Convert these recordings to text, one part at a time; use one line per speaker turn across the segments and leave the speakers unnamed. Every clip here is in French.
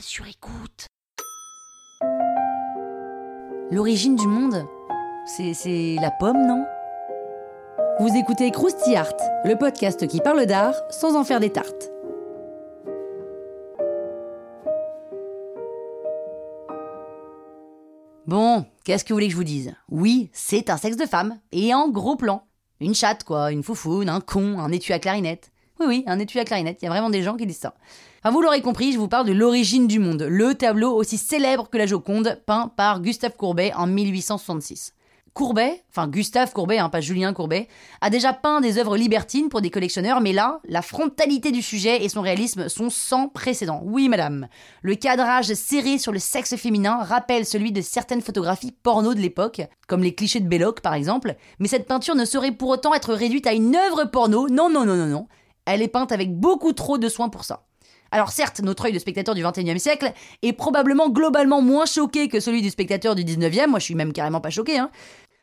Sur écoute. L'origine du monde C'est la pomme, non? Vous écoutez Krusty Art, le podcast qui parle d'art sans en faire des tartes. Bon, qu'est-ce que vous voulez que je vous dise? Oui, c'est un sexe de femme, et en gros plan. Une chatte, quoi, une foufoune, un con, un étui à clarinette. Oui, oui, un étui à clarinette, il y a vraiment des gens qui disent ça. Enfin, vous l'aurez compris, je vous parle de L'origine du monde, le tableau aussi célèbre que la Joconde, peint par Gustave Courbet en 1866. Courbet, enfin Gustave Courbet, hein, pas Julien Courbet, a déjà peint des œuvres libertines pour des collectionneurs, mais là, la frontalité du sujet et son réalisme sont sans précédent. Oui, madame. Le cadrage serré sur le sexe féminin rappelle celui de certaines photographies porno de l'époque, comme les clichés de Belloc par exemple, mais cette peinture ne saurait pour autant être réduite à une œuvre porno. Non, non, non, non, non. Elle est peinte avec beaucoup trop de soin pour ça. Alors certes, notre œil de spectateur du 21e siècle est probablement globalement moins choqué que celui du spectateur du 19e, moi je suis même carrément pas choqué, hein.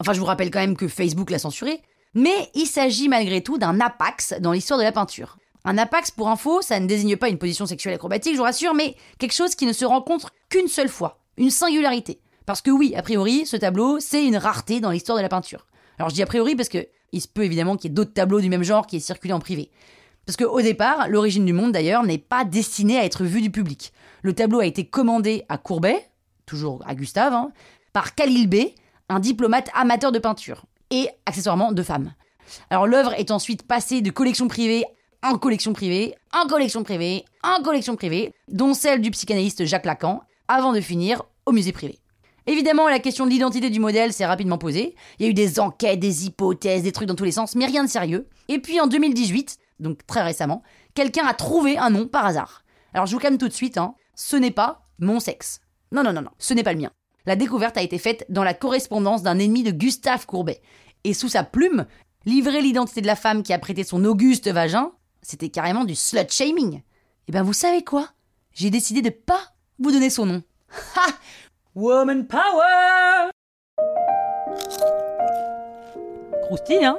Enfin, je vous rappelle quand même que Facebook l'a censuré. Mais il s'agit malgré tout d'un apax dans l'histoire de la peinture. Un apax, pour info, ça ne désigne pas une position sexuelle acrobatique, je vous rassure, mais quelque chose qui ne se rencontre qu'une seule fois. Une singularité. Parce que oui, a priori, ce tableau, c'est une rareté dans l'histoire de la peinture. Alors je dis a priori parce que il se peut évidemment qu'il y ait d'autres tableaux du même genre qui aient circulé en privé. Parce qu'au départ, l'origine du monde d'ailleurs n'est pas destinée à être vue du public. Le tableau a été commandé à Courbet, toujours à Gustave, hein, par Khalil Bey, un diplomate amateur de peinture, et accessoirement de femmes. Alors l'œuvre est ensuite passée de collection privée en collection privée, en collection privée, en collection privée, dont celle du psychanalyste Jacques Lacan, avant de finir au musée privé. Évidemment, la question de l'identité du modèle s'est rapidement posée. Il y a eu des enquêtes, des hypothèses, des trucs dans tous les sens, mais rien de sérieux. Et puis en 2018, donc très récemment, quelqu'un a trouvé un nom par hasard. Alors je vous calme tout de suite, hein, ce n'est pas mon sexe. Non, non, non, non, ce n'est pas le mien la découverte a été faite dans la correspondance d'un ennemi de Gustave Courbet. Et sous sa plume, livrer l'identité de la femme qui a prêté son auguste vagin, c'était carrément du slut shaming. Et eh ben vous savez quoi? J'ai décidé de pas vous donner son nom. Ha Woman power Croustille, hein